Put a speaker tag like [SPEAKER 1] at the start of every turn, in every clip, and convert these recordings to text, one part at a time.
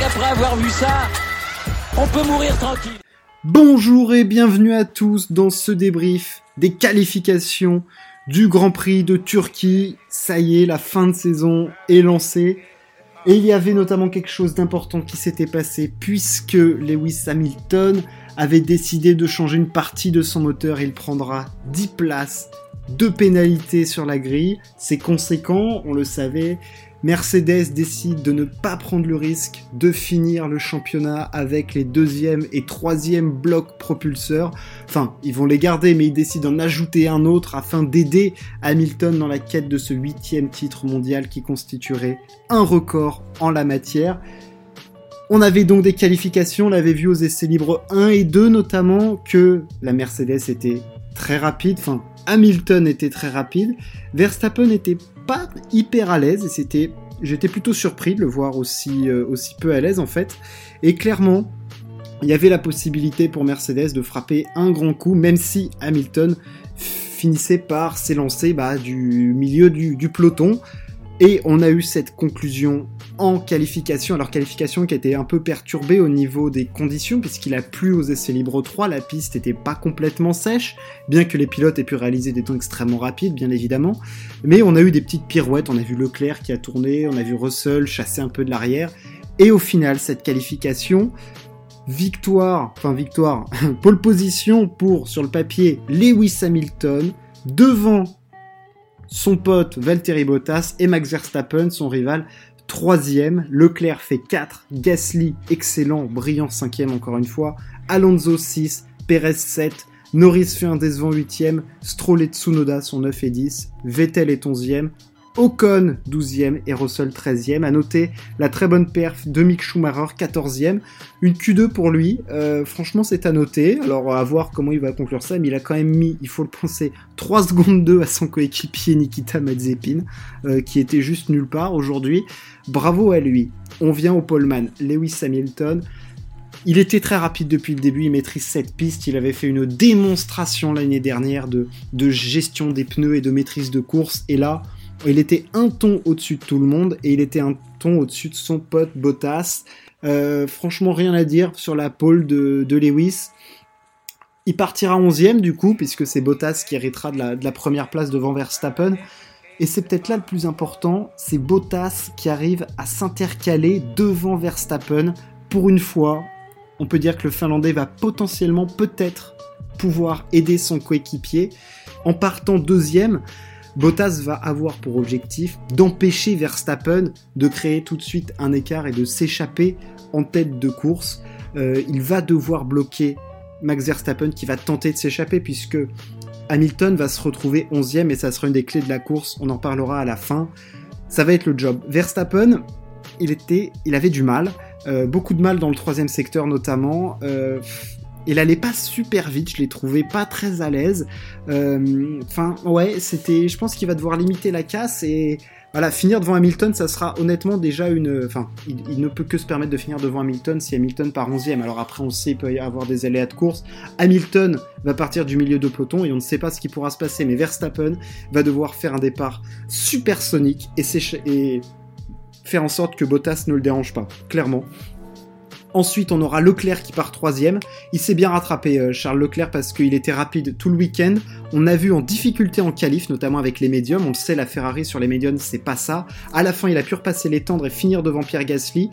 [SPEAKER 1] avoir vu ça, on peut mourir tranquille.
[SPEAKER 2] Bonjour et bienvenue à tous dans ce débrief des qualifications du Grand Prix de Turquie. Ça y est, la fin de saison est lancée. Et il y avait notamment quelque chose d'important qui s'était passé puisque Lewis Hamilton avait décidé de changer une partie de son moteur. Il prendra 10 places de pénalités sur la grille. C'est conséquent, on le savait. Mercedes décide de ne pas prendre le risque de finir le championnat avec les deuxième et troisième blocs propulseurs. Enfin, ils vont les garder, mais ils décident d'en ajouter un autre afin d'aider Hamilton dans la quête de ce huitième titre mondial qui constituerait un record en la matière. On avait donc des qualifications, on l'avait vu aux essais libres 1 et 2 notamment, que la Mercedes était très rapide, enfin Hamilton était très rapide, Verstappen était pas hyper à l'aise et c'était j'étais plutôt surpris de le voir aussi euh, aussi peu à l'aise en fait. Et clairement il y avait la possibilité pour Mercedes de frapper un grand coup même si Hamilton finissait par s'élancer bah, du milieu du, du peloton et on a eu cette conclusion en qualification. Alors qualification qui a été un peu perturbée au niveau des conditions puisqu'il a plu aux essais libres 3, la piste n'était pas complètement sèche, bien que les pilotes aient pu réaliser des temps extrêmement rapides bien évidemment. Mais on a eu des petites pirouettes, on a vu Leclerc qui a tourné, on a vu Russell chasser un peu de l'arrière. Et au final, cette qualification, victoire, enfin victoire, pole position pour, sur le papier, Lewis Hamilton, devant son pote Valtteri Bottas et Max Verstappen, son rival, troisième. Leclerc fait 4, Gasly excellent, brillant cinquième encore une fois, Alonso 6, Perez 7, Norris fait un décevant 8ème, Stroll et Tsunoda sont 9 et 10, Vettel est 11ème, Ocon 12e et Russell 13e. À noter la très bonne perf de Mick Schumacher 14e. Une Q2 pour lui. Euh, franchement, c'est à noter. Alors, à voir comment il va conclure ça. Mais il a quand même mis, il faut le penser, 3 secondes 2 à son coéquipier Nikita Mazepin, euh, qui était juste nulle part aujourd'hui. Bravo à lui. On vient au poleman. Lewis Hamilton. Il était très rapide depuis le début, il maîtrise cette piste, il avait fait une démonstration l'année dernière de, de gestion des pneus et de maîtrise de course, et là, il était un ton au-dessus de tout le monde et il était un ton au-dessus de son pote Bottas. Euh, franchement, rien à dire sur la pole de, Lewis. Il partira 11ème du coup, puisque c'est Bottas qui héritera de la, première place devant Verstappen. Et c'est peut-être là le plus important, c'est Bottas qui arrive à s'intercaler devant Verstappen. Pour une fois, on peut dire que le Finlandais va potentiellement peut-être pouvoir aider son coéquipier en partant deuxième. Bottas va avoir pour objectif d'empêcher Verstappen de créer tout de suite un écart et de s'échapper en tête de course. Euh, il va devoir bloquer Max Verstappen qui va tenter de s'échapper puisque Hamilton va se retrouver 11e et ça sera une des clés de la course. On en parlera à la fin. Ça va être le job. Verstappen, il était, avait du mal, euh, beaucoup de mal dans le troisième secteur notamment. Euh, il allait pas super vite, je l'ai trouvé pas très à l'aise. Euh, enfin, ouais, c'était. Je pense qu'il va devoir limiter la casse et voilà, finir devant Hamilton, ça sera honnêtement déjà une. Enfin, il, ne peut que se permettre de finir devant Hamilton si Hamilton part 11ème. Alors après, on sait, il peut y avoir des aléas de course. Hamilton va partir du milieu de peloton et on ne sait pas ce qui pourra se passer, mais Verstappen va devoir faire un départ supersonique et, et faire en sorte que Bottas ne le dérange pas, clairement. Ensuite, on aura Leclerc qui part troisième. Il s'est bien rattrapé, euh, Charles Leclerc, parce qu'il était rapide tout le week-end. On a vu en difficulté en qualif, notamment avec les médiums. On le sait, la Ferrari sur les médiums, c'est pas ça. À la fin, il a pu repasser les tendres et finir devant Pierre Gasly.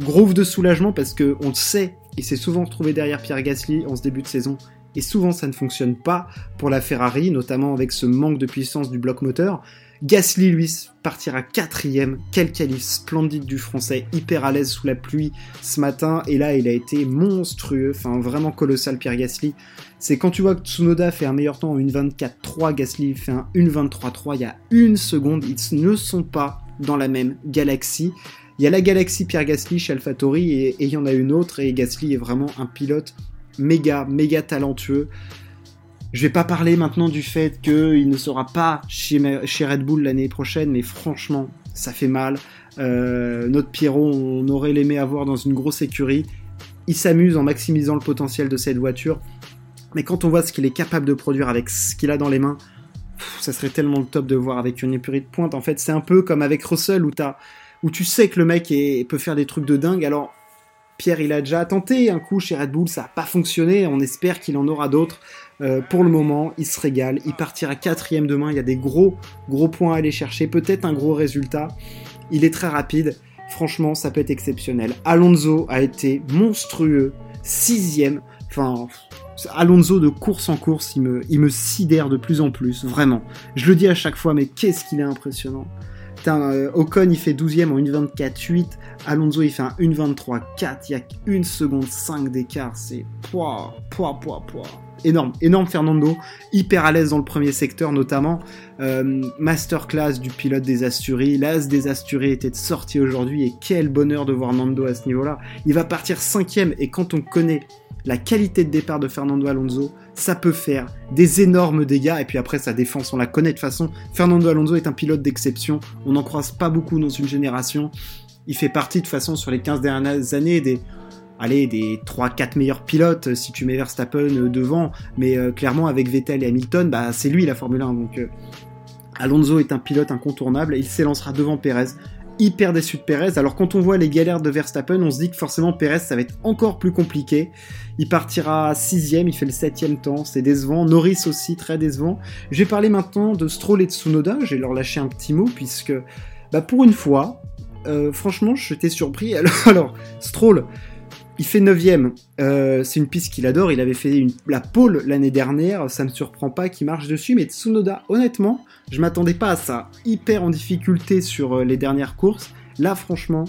[SPEAKER 2] Groove de soulagement parce que on le sait, il s'est souvent retrouvé derrière Pierre Gasly en ce début de saison. Et souvent, ça ne fonctionne pas pour la Ferrari, notamment avec ce manque de puissance du bloc moteur. Gasly, lui, partira quatrième. Quel qualif splendide du français, hyper à l'aise sous la pluie ce matin. Et là, il a été monstrueux, enfin vraiment colossal, Pierre Gasly. C'est quand tu vois que Tsunoda fait un meilleur temps en 1.24.3, Gasly fait un 1.23.3 il y a une seconde. Ils ne sont pas dans la même galaxie. Il y a la galaxie Pierre Gasly chez AlphaTauri et, et il y en a une autre. Et Gasly est vraiment un pilote méga, méga talentueux. Je vais pas parler maintenant du fait qu'il ne sera pas chez, Red Bull l'année prochaine, mais franchement, ça fait mal. Euh, notre Pierrot, on aurait l'aimé avoir dans une grosse écurie. Il s'amuse en maximisant le potentiel de cette voiture. Mais quand on voit ce qu'il est capable de produire avec ce qu'il a dans les mains, ça serait tellement le top de voir avec une écurie de pointe. En fait, c'est un peu comme avec Russell où as où tu sais que le mec peut faire des trucs de dingue. Alors, Pierre, il a déjà tenté un coup chez Red Bull, ça n'a pas fonctionné. On espère qu'il en aura d'autres. Euh, pour le moment, il se régale. Il partira quatrième demain. Il y a des gros, gros points à aller chercher. Peut-être un gros résultat. Il est très rapide. Franchement, ça peut être exceptionnel. Alonso a été monstrueux. Sixième. Enfin, Alonso de course en course, il il me sidère de plus en plus, vraiment. Je le dis à chaque fois, mais qu'est-ce qu'il est impressionnant. Euh, Ocon il fait 12ème en 1.24.8, Alonso il fait un 1.23.4, il y a une seconde 5 d'écart, c'est poids, poids, poids, poids. Énorme, énorme Fernando, hyper à l'aise dans le premier secteur notamment. Euh, masterclass du pilote des Asturies, l'as des Asturies était sorti aujourd'hui et quel bonheur de voir Nando à ce niveau-là. Il va partir cinquième et quand on connaît la qualité de départ de Fernando Alonso, ça peut faire des énormes dégâts. Et puis après, sa défense, on la connaît de façon. Fernando Alonso est un pilote d'exception. On n'en croise pas beaucoup dans une génération. Il fait partie de façon sur les 15 dernières années des, allez, des 3-4 meilleurs pilotes si tu mets Verstappen euh, devant. Mais euh, clairement, avec Vettel et Hamilton, bah, c'est lui la Formule 1. Donc euh, Alonso est un pilote incontournable. Il s'élancera devant Perez hyper déçu de Perez. Alors quand on voit les galères de Verstappen, on se dit que forcément Perez ça va être encore plus compliqué. Il partira sixième, il fait le septième temps, c'est décevant. Norris aussi très décevant. Je vais parler maintenant de Stroll et de Tsunoda. Je vais leur lâcher un petit mot puisque bah, pour une fois, euh, franchement, j'étais surpris. Alors, alors Stroll, il fait 9ème. Euh, c'est une piste qu'il adore. Il avait fait la pole l'année dernière. Ça me surprend pas qu'il marche dessus. Mais Tsunoda, honnêtement, je m'attendais pas à ça. Hyper en difficulté sur euh, les dernières courses. Là, franchement,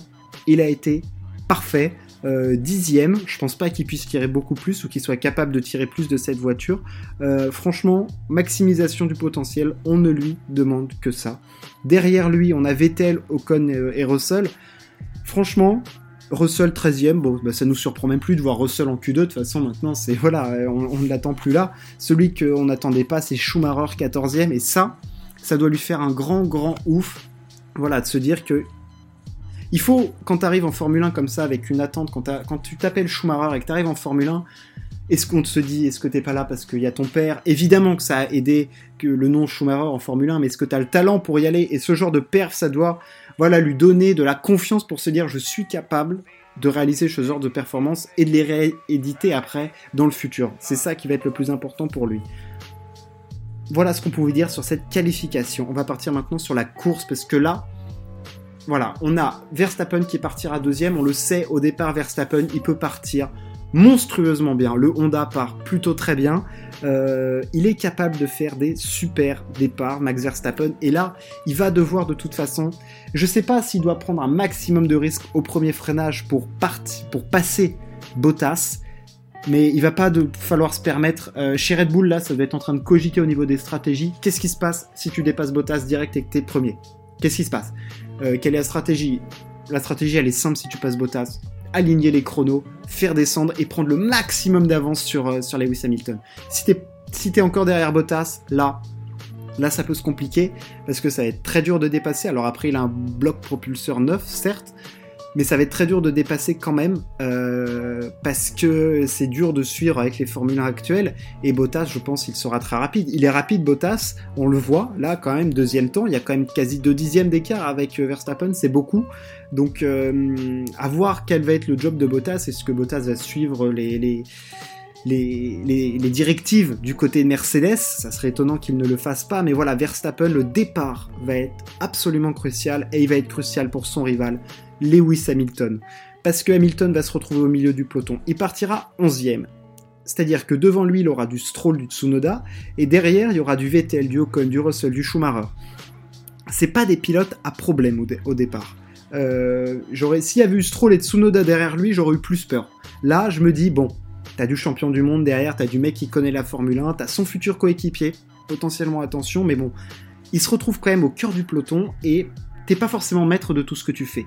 [SPEAKER 2] il a été parfait. Euh, dixième, je pense pas qu'il puisse tirer beaucoup plus ou qu'il soit capable de tirer plus de cette voiture. franchement, maximisation du potentiel, on ne lui demande que ça. Derrière lui, on a Vettel, Ocon et Russell. Franchement, Russell 13ème, bon, bah, ça nous surprend même plus de voir Russell en Q2, de toute façon maintenant c'est voilà, on, ne l'attend plus là. Celui qu'on n'attendait pas c'est Schumacher 14ème, et ça, ça doit lui faire un grand grand ouf, voilà, de se dire que il faut, quand tu arrives en Formule 1 comme ça, avec une attente, quand, quand tu t'appelles Schumacher et que tu arrives en Formule 1, est-ce qu'on te dit, est-ce que t'es pas là parce qu'il y a ton père? Évidemment que ça a aidé que le nom Schumacher en Formule 1, mais est-ce que tu as le talent pour y aller? Et ce genre de perf, ça doit voilà, lui donner de la confiance pour se dire je suis capable de réaliser ce genre de performance et de les rééditer après dans le futur. C'est ça qui va être le plus important pour lui. Voilà ce qu'on pouvait dire sur cette qualification. On va partir maintenant sur la course parce que là, voilà, on a Verstappen qui partira deuxième. On le sait au départ, Verstappen, il peut partir monstrueusement bien. Le Honda part plutôt très bien. Euh, il est capable de faire des super départs, Max Verstappen. Et là, il va devoir de toute façon. Je sais pas s'il doit prendre un maximum de risques au premier freinage pour, partir, pour passer Bottas. Mais il va pas de falloir se permettre. Euh, chez Red Bull, là, ça doit être en train de cogiter au niveau des stratégies. Qu'est-ce qui se passe si tu dépasses Bottas direct et que t'es premier? Qu'est-ce qui se passe? Euh, Quelle est la stratégie? La stratégie, elle est simple si tu passes Bottas aligner les chronos, faire descendre et prendre le maximum d'avance sur, euh, Lewis Hamilton. Si t'es encore derrière Bottas, là, là ça peut se compliquer parce que ça va être très dur de dépasser. Alors après, il a un bloc propulseur neuf, certes, mais ça va être très dur de dépasser quand même euh, parce que c'est dur de suivre avec les Formule 1 actuelles. Et Bottas je pense il sera très rapide. Il est rapide Bottas on le voit là quand même deuxième temps. Il y a quand même quasi deux dixièmes d'écart avec euh, Verstappen c'est beaucoup. Donc euh, à voir quel va être le job de Bottas est-ce que Bottas va suivre les, les les, directives du côté de Mercedes, ça serait étonnant qu'il ne le fasse pas, mais voilà, Verstappen, le départ va être absolument crucial et il va être crucial pour son rival, Lewis Hamilton. Parce que Hamilton va se retrouver au milieu du peloton. Il partira 11ème. C'est-à-dire que devant lui, il aura du Stroll, du Tsunoda, et derrière, il y aura du Vettel, du Ocon, du Russell, du Schumacher. C'est pas des pilotes à problème au, départ. Euh, s'il y avait eu Stroll et Tsunoda derrière lui, j'aurais eu plus peur. Là, je me dis, bon, t'as du champion du monde derrière, t'as du mec qui connaît la Formule 1, t'as son futur coéquipier, potentiellement attention, mais bon, il se retrouve quand même au cœur du peloton et t'es pas forcément maître de tout ce que tu fais.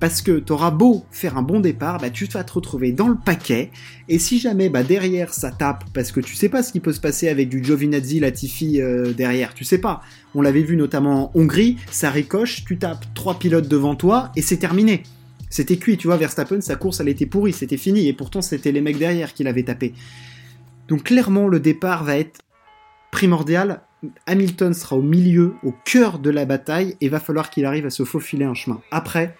[SPEAKER 2] Parce que t'auras beau faire un bon départ, bah, tu vas te retrouver dans le paquet, et si jamais bah, derrière ça tape, parce que tu sais pas ce qui peut se passer avec du Giovinazzi, Latifi euh, derrière, tu sais pas. On l'avait vu notamment en Hongrie, ça ricoche, tu tapes trois pilotes devant toi, et c'est terminé. C'était cuit, tu vois, Verstappen, sa course elle était pourrie, c'était fini, et pourtant c'était les mecs derrière qui l'avaient tapé. Donc clairement le départ va être primordial, Hamilton sera au milieu, au cœur de la bataille, et va falloir qu'il arrive à se faufiler un chemin. Après,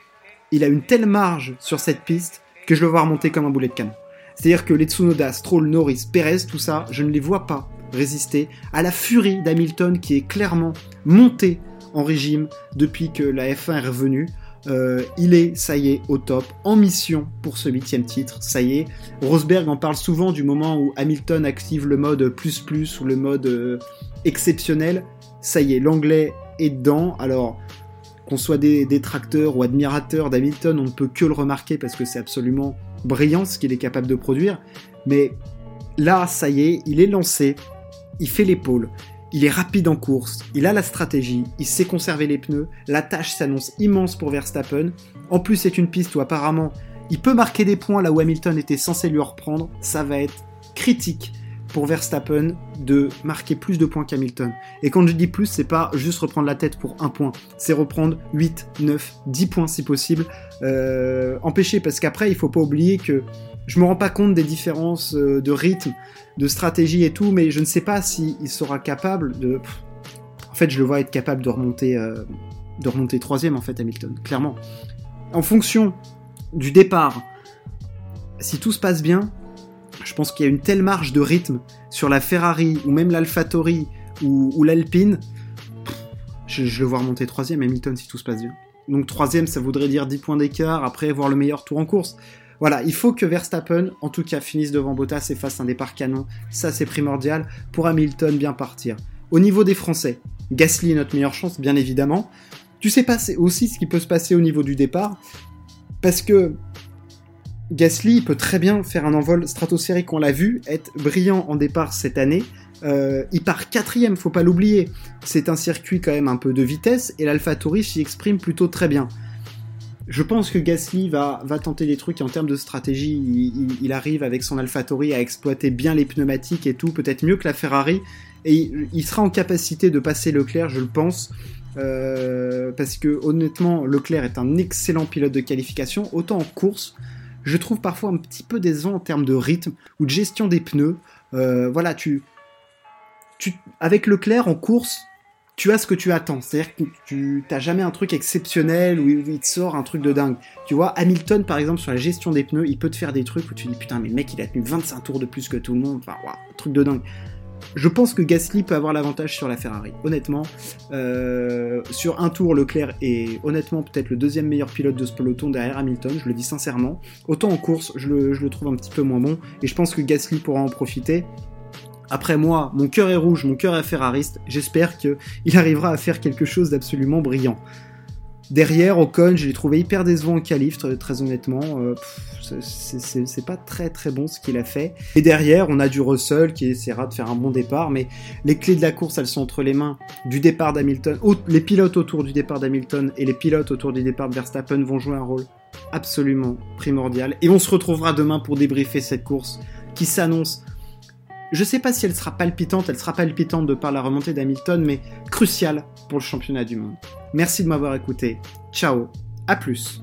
[SPEAKER 2] il a une telle marge sur cette piste que je le vois remonter comme un boulet de canon. C'est-à-dire que les Tsunoda, Stroll, Norris, Perez, tout ça, je ne les vois pas résister à la furie d'Hamilton qui est clairement monté en régime depuis que la F1 est revenue. Euh, il est, ça y est, au top, en mission pour ce huitième titre, ça y est. Rosberg en parle souvent du moment où Hamilton active le mode plus plus ou le mode euh, exceptionnel. Ça y est, l'anglais est dedans. Alors, qu'on soit des détracteurs ou admirateurs d'Hamilton, on ne peut que le remarquer parce que c'est absolument brillant ce qu'il est capable de produire. Mais là, ça y est, il est lancé, il fait l'épaule, il est rapide en course, il a la stratégie, il sait conserver les pneus, la tâche s'annonce immense pour Verstappen. En plus, c'est une piste où apparemment il peut marquer des points là où Hamilton était censé lui reprendre. Ça va être critique pour Verstappen de marquer plus de points qu'Hamilton. Et quand je dis plus, c'est pas juste reprendre la tête pour un point, c'est reprendre 8, 9, 10 points si possible. Euh, empêcher, parce qu'après, il faut pas oublier que je me rends pas compte des différences euh, de rythme, de stratégie et tout, mais je ne sais pas s'il sera capable de. En fait, je le vois être capable de remonter, euh, de remonter troisième en fait, Hamilton, clairement. En fonction du départ, si tout se passe bien, je pense qu'il y a une telle marge de rythme sur la Ferrari ou même l'AlphaTauri ou, ou l'Alpine. Je, je, le vois remonter troisième Hamilton si tout se passe bien. Donc troisième, ça voudrait dire 10 points d'écart, après voir le meilleur tour en course. Voilà, il faut que Verstappen, en tout cas, finisse devant Bottas et fasse un départ canon. Ça, c'est primordial pour Hamilton bien partir. Au niveau des Français, Gasly est notre meilleure chance, bien évidemment. Tu sais pas aussi ce qui peut se passer au niveau du départ, parce que Gasly peut très bien faire un envol stratosphérique, on l'a vu, être brillant en départ cette année. Euh, il part quatrième, faut pas l'oublier. C'est un circuit quand même un peu de vitesse et l'AlphaTauri s'y exprime plutôt très bien. Je pense que Gasly va, tenter des trucs et en termes de stratégie, il, arrive avec son AlphaTauri à exploiter bien les pneumatiques et tout, peut-être mieux que la Ferrari, et il, il sera en capacité de passer Leclerc, je le pense. Euh, parce que honnêtement, Leclerc est un excellent pilote de qualification, autant en course, je trouve parfois un petit peu décevant en termes de rythme ou de gestion des pneus. Euh, voilà, tu, tu, avec Leclerc en course, tu as ce que tu attends. C'est-à-dire que tu n'as jamais un truc exceptionnel où il te sort un truc de dingue. Tu vois, Hamilton, par exemple, sur la gestion des pneus, il peut te faire des trucs où tu dis putain, mais le mec, il a tenu 25 tours de plus que tout le monde. Enfin, wow, truc de dingue. Je pense que Gasly peut avoir l'avantage sur la Ferrari. Honnêtement, euh, sur un tour, Leclerc est honnêtement peut-être le deuxième meilleur pilote de ce peloton derrière Hamilton, je le dis sincèrement. Autant en course, je le trouve un petit peu moins bon, et je pense que Gasly pourra en profiter. Après moi, mon cœur est rouge, mon cœur est ferrariste, j'espère qu'il arrivera à faire quelque chose d'absolument brillant. Derrière, Ocon, je l'ai trouvé hyper décevant en qualif, très, honnêtement. Euh, c'est pas très très bon ce qu'il a fait. Et derrière, on a du Russell qui essaiera de faire un bon départ, mais les clés de la course, elles sont entre les mains du départ d'Hamilton. Les pilotes autour du départ d'Hamilton et les pilotes autour du départ de Verstappen vont jouer un rôle absolument primordial. Et on se retrouvera demain pour débriefer cette course qui s'annonce je sais pas si elle sera palpitante, elle sera palpitante de par la remontée d'Hamilton, mais cruciale pour le championnat du monde. Merci de m'avoir écouté. Ciao, à plus.